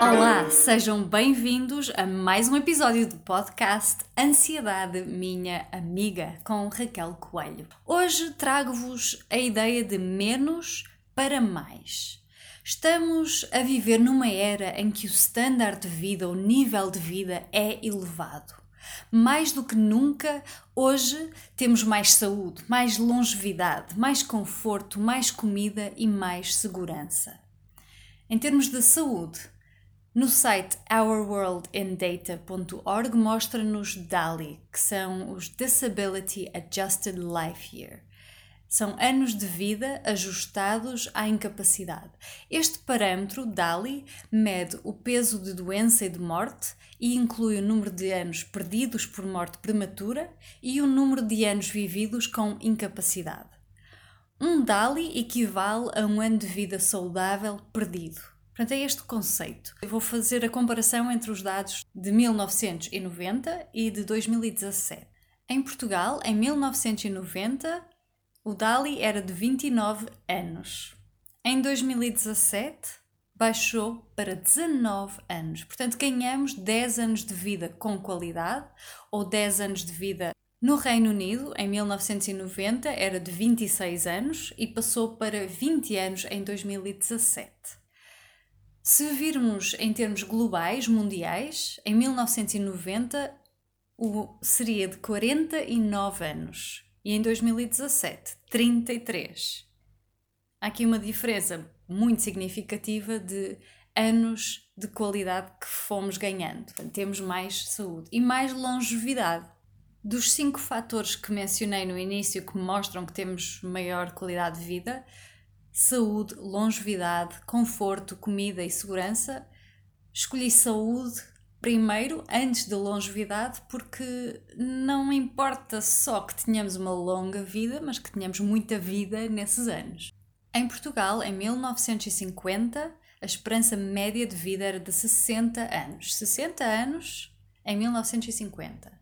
Olá, sejam bem-vindos a mais um episódio do podcast Ansiedade Minha Amiga com Raquel Coelho. Hoje trago-vos a ideia de menos para mais. Estamos a viver numa era em que o standard de vida, o nível de vida é elevado. Mais do que nunca, hoje temos mais saúde, mais longevidade, mais conforto, mais comida e mais segurança. Em termos de saúde, no site ourworldindata.org mostra-nos DALI, que são os Disability Adjusted Life Year. São anos de vida ajustados à incapacidade. Este parâmetro, DALI, mede o peso de doença e de morte e inclui o número de anos perdidos por morte prematura e o número de anos vividos com incapacidade. Um DALI equivale a um ano de vida saudável perdido. Portanto, é este conceito. Eu vou fazer a comparação entre os dados de 1990 e de 2017. Em Portugal, em 1990, o DALI era de 29 anos. Em 2017, baixou para 19 anos. Portanto, ganhamos 10 anos de vida com qualidade ou 10 anos de vida no Reino Unido, em 1990, era de 26 anos e passou para 20 anos em 2017. Se virmos em termos globais, mundiais, em 1990 o, seria de 49 anos e em 2017, 33. Há aqui uma diferença muito significativa de anos de qualidade que fomos ganhando. Portanto, temos mais saúde e mais longevidade. Dos cinco fatores que mencionei no início que mostram que temos maior qualidade de vida, saúde, longevidade, conforto, comida e segurança, escolhi saúde primeiro, antes da longevidade, porque não importa só que tenhamos uma longa vida, mas que tenhamos muita vida nesses anos. Em Portugal, em 1950, a esperança média de vida era de 60 anos. 60 anos em 1950.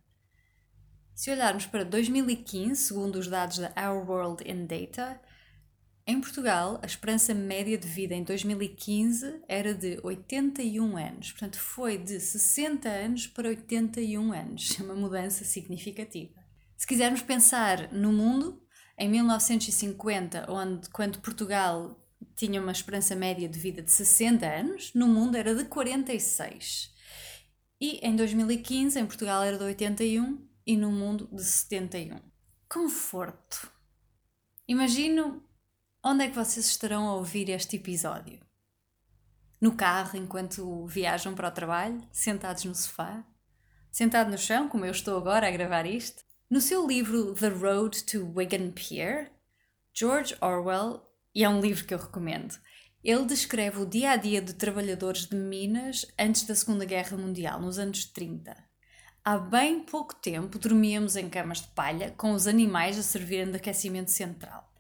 Se olharmos para 2015, segundo os dados da Our World in Data, em Portugal, a esperança média de vida em 2015 era de 81 anos, portanto, foi de 60 anos para 81 anos, é uma mudança significativa. Se quisermos pensar no mundo, em 1950, onde quando Portugal tinha uma esperança média de vida de 60 anos, no mundo era de 46. E em 2015, em Portugal era de 81 e no mundo de 71. Conforto. Imagino Onde é que vocês estarão a ouvir este episódio? No carro, enquanto viajam para o trabalho, sentados no sofá? Sentado no chão, como eu estou agora a gravar isto? No seu livro The Road to Wigan Pier, George Orwell, e é um livro que eu recomendo, ele descreve o dia a dia de trabalhadores de minas antes da Segunda Guerra Mundial, nos anos 30. Há bem pouco tempo dormíamos em camas de palha, com os animais a servirem de aquecimento central.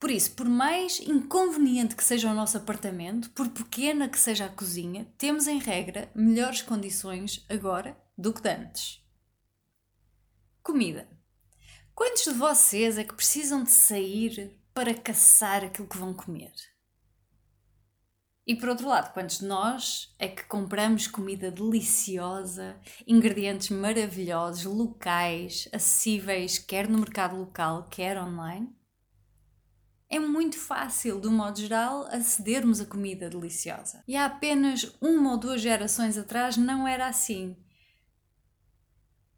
Por isso, por mais inconveniente que seja o nosso apartamento, por pequena que seja a cozinha, temos em regra melhores condições agora do que antes. Comida. Quantos de vocês é que precisam de sair para caçar aquilo que vão comer? E por outro lado, quantos de nós é que compramos comida deliciosa, ingredientes maravilhosos, locais, acessíveis, quer no mercado local, quer online? É muito fácil, de um modo geral, acedermos a comida deliciosa. E há apenas uma ou duas gerações atrás não era assim.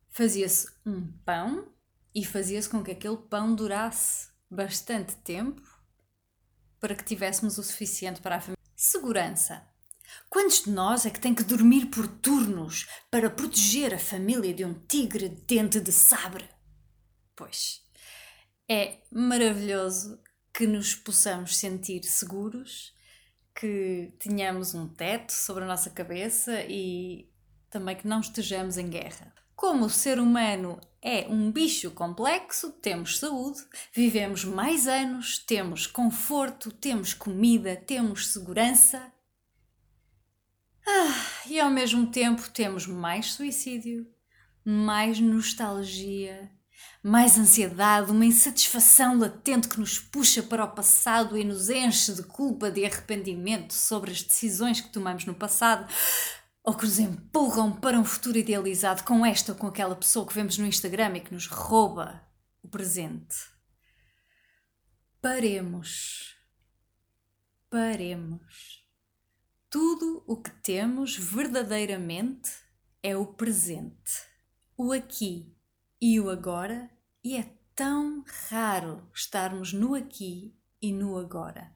Fazia-se um pão e fazia-se com que aquele pão durasse bastante tempo para que tivéssemos o suficiente para a família. Segurança. Quantos de nós é que tem que dormir por turnos para proteger a família de um tigre dente de sabre? Pois, é maravilhoso que nos possamos sentir seguros, que tenhamos um teto sobre a nossa cabeça e também que não estejamos em guerra. Como o ser humano é um bicho complexo, temos saúde, vivemos mais anos, temos conforto, temos comida, temos segurança. Ah, e ao mesmo tempo temos mais suicídio, mais nostalgia, mais ansiedade, uma insatisfação latente que nos puxa para o passado e nos enche de culpa, de arrependimento sobre as decisões que tomamos no passado, ou que nos empurram para um futuro idealizado com esta ou com aquela pessoa que vemos no Instagram e que nos rouba o presente. Paremos. Paremos. Tudo o que temos verdadeiramente é o presente, o aqui e o agora, e é tão raro estarmos no aqui e no agora.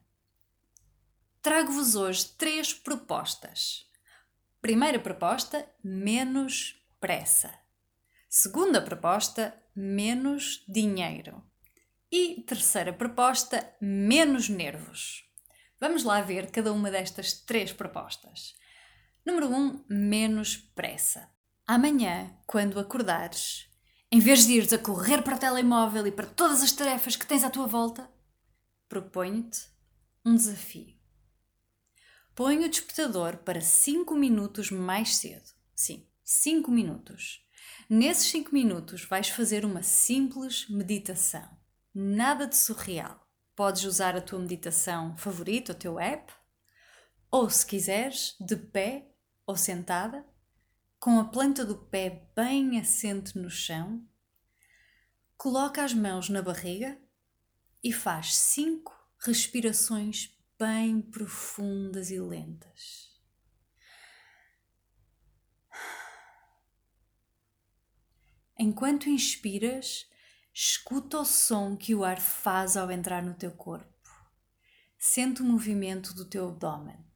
Trago-vos hoje três propostas. Primeira proposta: menos pressa. Segunda proposta: menos dinheiro. E terceira proposta: menos nervos. Vamos lá ver cada uma destas três propostas. Número 1: um, menos pressa. Amanhã, quando acordares, em vez de ires a correr para o telemóvel e para todas as tarefas que tens à tua volta, proponho-te um desafio. Põe o despertador para 5 minutos mais cedo. Sim, 5 minutos. Nesses 5 minutos vais fazer uma simples meditação. Nada de surreal. Podes usar a tua meditação favorita, o teu app, ou se quiseres, de pé ou sentada, com a planta do pé bem assente no chão, coloca as mãos na barriga e faz cinco respirações bem profundas e lentas. Enquanto inspiras, escuta o som que o ar faz ao entrar no teu corpo. Sente o movimento do teu abdômen.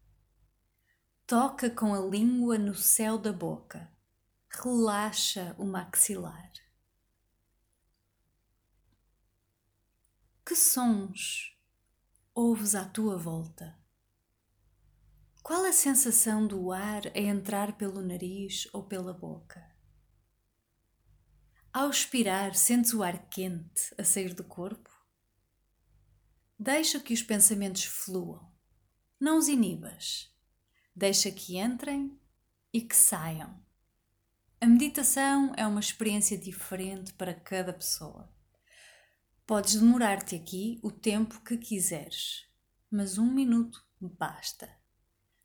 Toca com a língua no céu da boca. Relaxa o maxilar. Que sons ouves à tua volta? Qual a sensação do ar a entrar pelo nariz ou pela boca? Ao expirar, sentes o ar quente a sair do corpo? Deixa que os pensamentos fluam. Não os inibas. Deixa que entrem e que saiam. A meditação é uma experiência diferente para cada pessoa. Podes demorar-te aqui o tempo que quiseres, mas um minuto basta.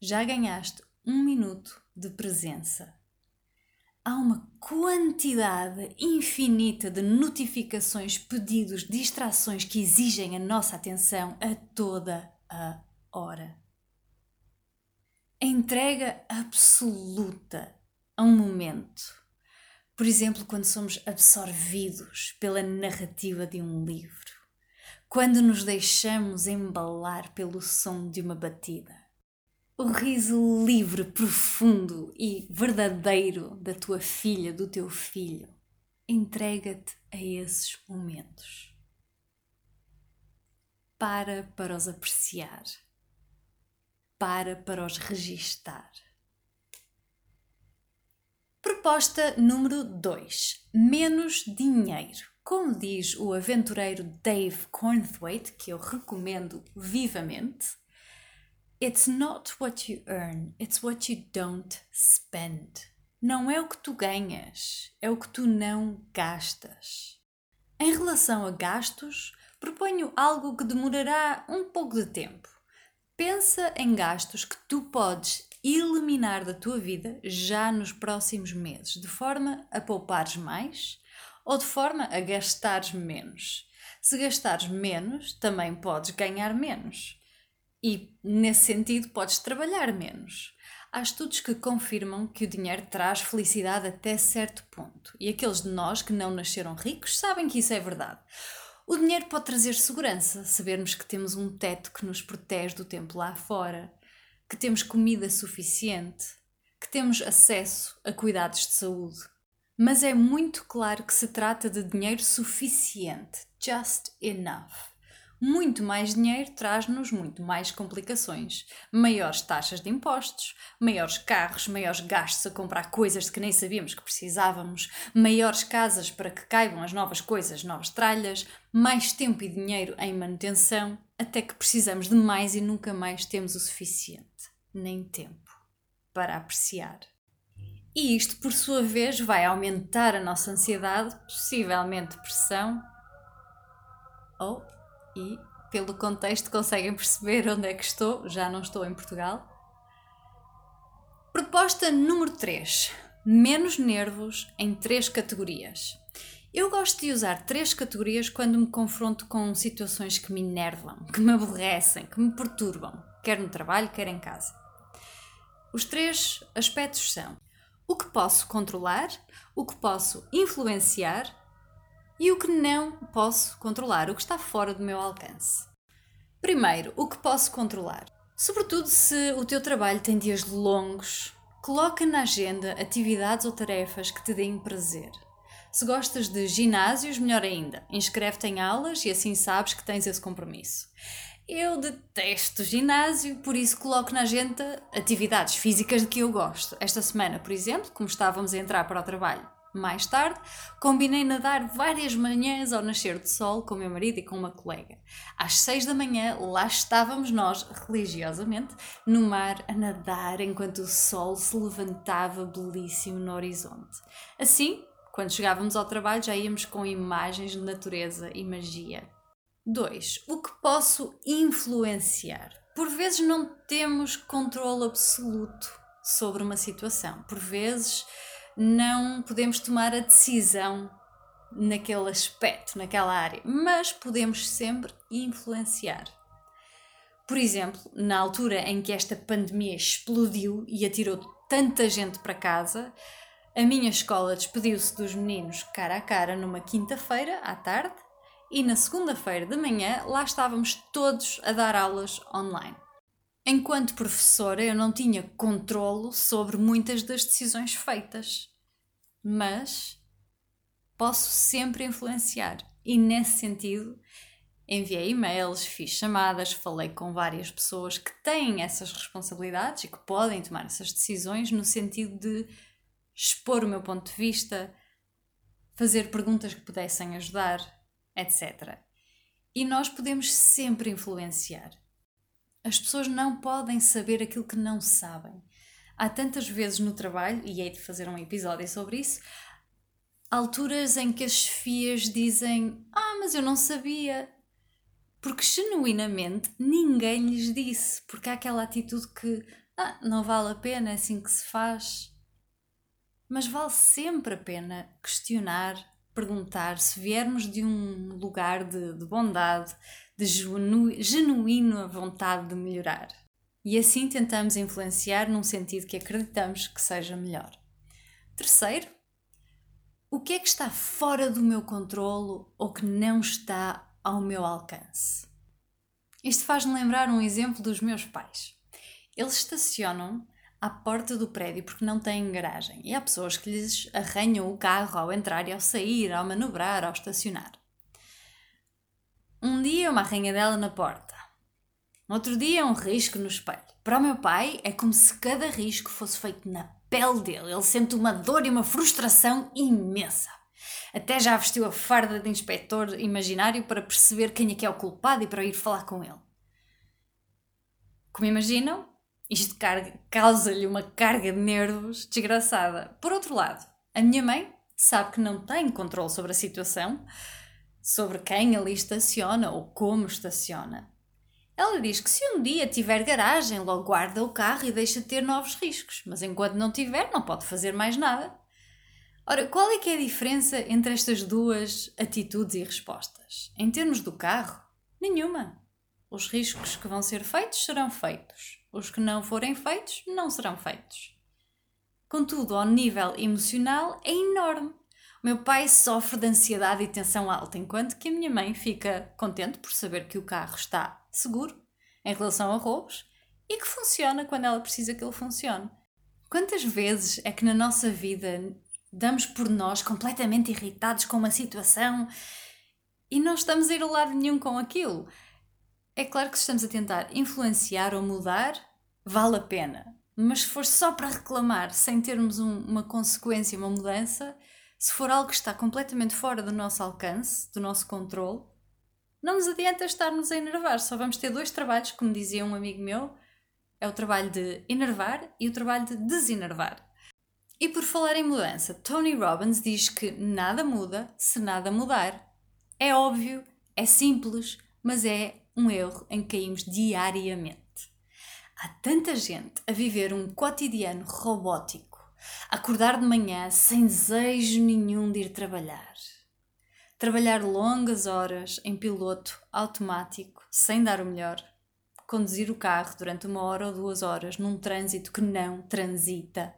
Já ganhaste um minuto de presença. Há uma quantidade infinita de notificações, pedidos, distrações que exigem a nossa atenção a toda a hora. Entrega absoluta a um momento por exemplo, quando somos absorvidos pela narrativa de um livro, quando nos deixamos embalar pelo som de uma batida. O riso livre, profundo e verdadeiro da tua filha, do teu filho. Entrega-te a esses momentos. Para para os apreciar. Para para os registar Proposta número 2: menos dinheiro. Como diz o aventureiro Dave Cornthwaite, que eu recomendo vivamente, It's not what you earn, it's what you don't spend. Não é o que tu ganhas, é o que tu não gastas. Em relação a gastos, proponho algo que demorará um pouco de tempo. Pensa em gastos que tu podes eliminar da tua vida já nos próximos meses, de forma a poupares mais ou de forma a gastares menos. Se gastares menos, também podes ganhar menos. E, nesse sentido, podes trabalhar menos. Há estudos que confirmam que o dinheiro traz felicidade até certo ponto. E aqueles de nós que não nasceram ricos sabem que isso é verdade. O dinheiro pode trazer segurança, sabermos que temos um teto que nos protege do tempo lá fora, que temos comida suficiente, que temos acesso a cuidados de saúde. Mas é muito claro que se trata de dinheiro suficiente, just enough. Muito mais dinheiro traz-nos muito mais complicações. Maiores taxas de impostos, maiores carros, maiores gastos a comprar coisas de que nem sabíamos que precisávamos, maiores casas para que caibam as novas coisas, novas tralhas, mais tempo e dinheiro em manutenção, até que precisamos de mais e nunca mais temos o suficiente, nem tempo, para apreciar. E isto, por sua vez, vai aumentar a nossa ansiedade, possivelmente pressão. Oh, e pelo contexto conseguem perceber onde é que estou, já não estou em Portugal. Proposta número 3: menos nervos em três categorias. Eu gosto de usar três categorias quando me confronto com situações que me enervam, que me aborrecem, que me perturbam, quer no trabalho, quer em casa. Os três aspectos são o que posso controlar, o que posso influenciar e o que não posso controlar, o que está fora do meu alcance. Primeiro, o que posso controlar. Sobretudo se o teu trabalho tem dias longos, coloca na agenda atividades ou tarefas que te deem prazer. Se gostas de ginásios, melhor ainda. Inscreve-te em aulas e assim sabes que tens esse compromisso. Eu detesto ginásio, por isso coloco na agenda atividades físicas de que eu gosto. Esta semana, por exemplo, como estávamos a entrar para o trabalho mais tarde, combinei nadar várias manhãs ao nascer do sol com meu marido e com uma colega. Às seis da manhã, lá estávamos nós, religiosamente, no mar a nadar enquanto o sol se levantava belíssimo no horizonte. Assim, quando chegávamos ao trabalho já íamos com imagens de natureza e magia. 2. O que posso influenciar? Por vezes não temos controle absoluto sobre uma situação. Por vezes não podemos tomar a decisão naquele aspecto, naquela área, mas podemos sempre influenciar. Por exemplo, na altura em que esta pandemia explodiu e atirou tanta gente para casa, a minha escola despediu-se dos meninos cara a cara numa quinta-feira à tarde e na segunda-feira de manhã lá estávamos todos a dar aulas online. Enquanto professora, eu não tinha controlo sobre muitas das decisões feitas, mas posso sempre influenciar. E nesse sentido, enviei e-mails, fiz chamadas, falei com várias pessoas que têm essas responsabilidades e que podem tomar essas decisões no sentido de expor o meu ponto de vista, fazer perguntas que pudessem ajudar, etc. E nós podemos sempre influenciar. As pessoas não podem saber aquilo que não sabem. Há tantas vezes no trabalho, e hei de fazer um episódio sobre isso, alturas em que as chefias dizem: Ah, mas eu não sabia. Porque genuinamente ninguém lhes disse, porque há aquela atitude que ah, não vale a pena, é assim que se faz. Mas vale sempre a pena questionar, perguntar se viermos de um lugar de, de bondade, de genu, genuína vontade de melhorar. E assim tentamos influenciar num sentido que acreditamos que seja melhor. Terceiro, o que é que está fora do meu controlo ou que não está ao meu alcance? Isto faz-me lembrar um exemplo dos meus pais. Eles estacionam à porta do prédio porque não têm garagem e há pessoas que lhes arranham o carro ao entrar e ao sair, ao manobrar, ao estacionar. Um dia uma arranhadela na porta, outro dia um risco no espelho. Para o meu pai é como se cada risco fosse feito na pele dele. Ele sente uma dor e uma frustração imensa. Até já vestiu a farda de inspetor imaginário para perceber quem é que é o culpado e para ir falar com ele. Como imaginam, isto causa-lhe uma carga de nervos desgraçada. Por outro lado, a minha mãe sabe que não tem controle sobre a situação, sobre quem ali estaciona ou como estaciona. Ela diz que se um dia tiver garagem, logo guarda o carro e deixa de ter novos riscos, mas enquanto não tiver, não pode fazer mais nada. Ora, qual é que é a diferença entre estas duas atitudes e respostas? Em termos do carro, nenhuma. Os riscos que vão ser feitos serão feitos. Os que não forem feitos não serão feitos. Contudo, ao nível emocional é enorme. Meu pai sofre de ansiedade e tensão alta, enquanto que a minha mãe fica contente por saber que o carro está seguro em relação a roubos e que funciona quando ela precisa que ele funcione. Quantas vezes é que na nossa vida damos por nós completamente irritados com uma situação e não estamos a ir a lado nenhum com aquilo? É claro que se estamos a tentar influenciar ou mudar, vale a pena. Mas se for só para reclamar, sem termos um, uma consequência, uma mudança, se for algo que está completamente fora do nosso alcance, do nosso controle, não nos adianta estarmos a enervar. Só vamos ter dois trabalhos, como dizia um amigo meu: é o trabalho de enervar e o trabalho de desenervar. E por falar em mudança, Tony Robbins diz que nada muda se nada mudar. É óbvio, é simples, mas é um erro em que caímos diariamente. Há tanta gente a viver um cotidiano robótico, acordar de manhã sem desejo nenhum de ir trabalhar. Trabalhar longas horas em piloto automático, sem dar o melhor. Conduzir o carro durante uma hora ou duas horas num trânsito que não transita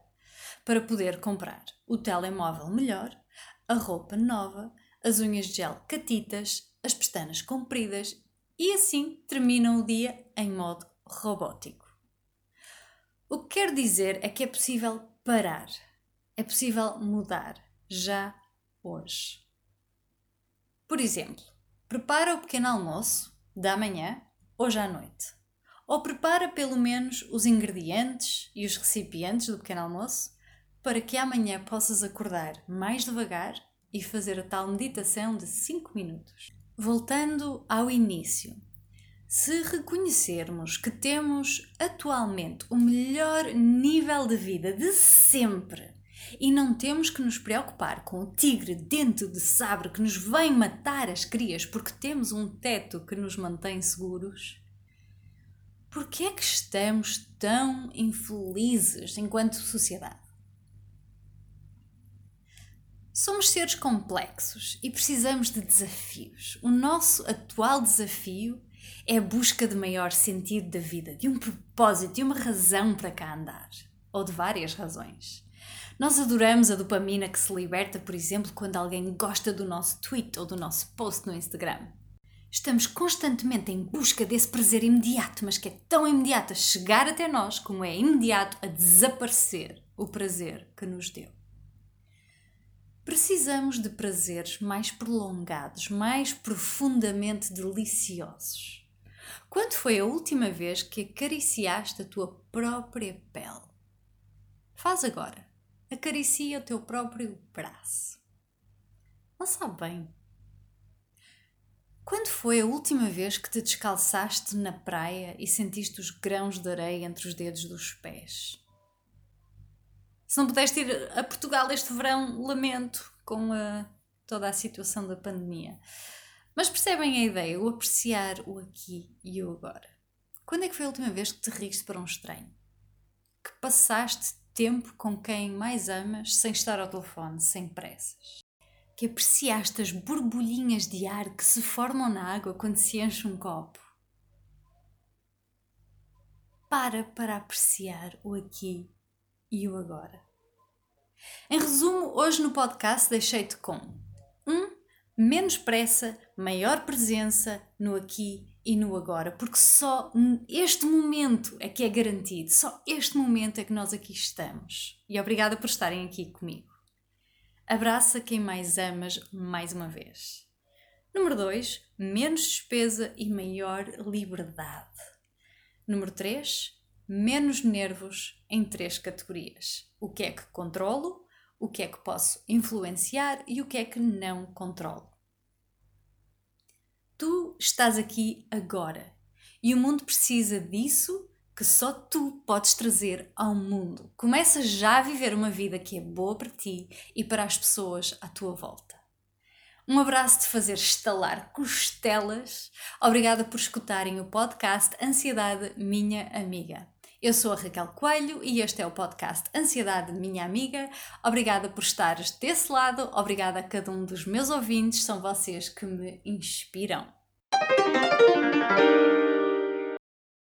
para poder comprar o telemóvel melhor, a roupa nova, as unhas de gel catitas, as pestanas compridas e assim terminam o dia em modo robótico. O que quer dizer é que é possível parar, é possível mudar já hoje. Por exemplo, prepara o pequeno almoço da manhã hoje à noite. Ou prepara pelo menos os ingredientes e os recipientes do pequeno almoço para que amanhã possas acordar mais devagar e fazer a tal meditação de 5 minutos. Voltando ao início, se reconhecermos que temos atualmente o melhor nível de vida de sempre e não temos que nos preocupar com o tigre dentro de sabre que nos vem matar as crias porque temos um teto que nos mantém seguros, por que é que estamos tão infelizes enquanto sociedade? Somos seres complexos e precisamos de desafios. O nosso atual desafio é a busca de maior sentido da vida, de um propósito, de uma razão para cá andar. Ou de várias razões. Nós adoramos a dopamina que se liberta, por exemplo, quando alguém gosta do nosso tweet ou do nosso post no Instagram. Estamos constantemente em busca desse prazer imediato, mas que é tão imediato a chegar até nós como é imediato a desaparecer o prazer que nos deu. Precisamos de prazeres mais prolongados, mais profundamente deliciosos. Quando foi a última vez que acariciaste a tua própria pele? Faz agora. Acaricia o teu próprio braço. Não sabe bem. Quando foi a última vez que te descalçaste na praia e sentiste os grãos de areia entre os dedos dos pés? Se não pudeste ir a Portugal este verão, lamento com a, toda a situação da pandemia. Mas percebem a ideia, o apreciar o aqui e o agora. Quando é que foi a última vez que te riste para um estranho? Que passaste tempo com quem mais amas sem estar ao telefone, sem pressas? Que apreciaste as borbulhinhas de ar que se formam na água quando se enche um copo? Para para apreciar o aqui e o agora. Em resumo, hoje no podcast deixei-te com 1. Um, menos pressa, maior presença no aqui e no agora, porque só este momento é que é garantido, só este momento é que nós aqui estamos. E obrigada por estarem aqui comigo. Abraça quem mais amas mais uma vez. Número 2, menos despesa e maior liberdade. Número 3, menos nervos em três categorias: o que é que controlo, o que é que posso influenciar e o que é que não controlo. Tu estás aqui agora e o mundo precisa disso que só tu podes trazer ao mundo. Começa já a viver uma vida que é boa para ti e para as pessoas à tua volta. Um abraço de fazer estalar costelas. Obrigada por escutarem o podcast Ansiedade Minha Amiga. Eu sou a Raquel Coelho e este é o podcast Ansiedade Minha Amiga. Obrigada por estares desse lado, obrigada a cada um dos meus ouvintes, são vocês que me inspiram.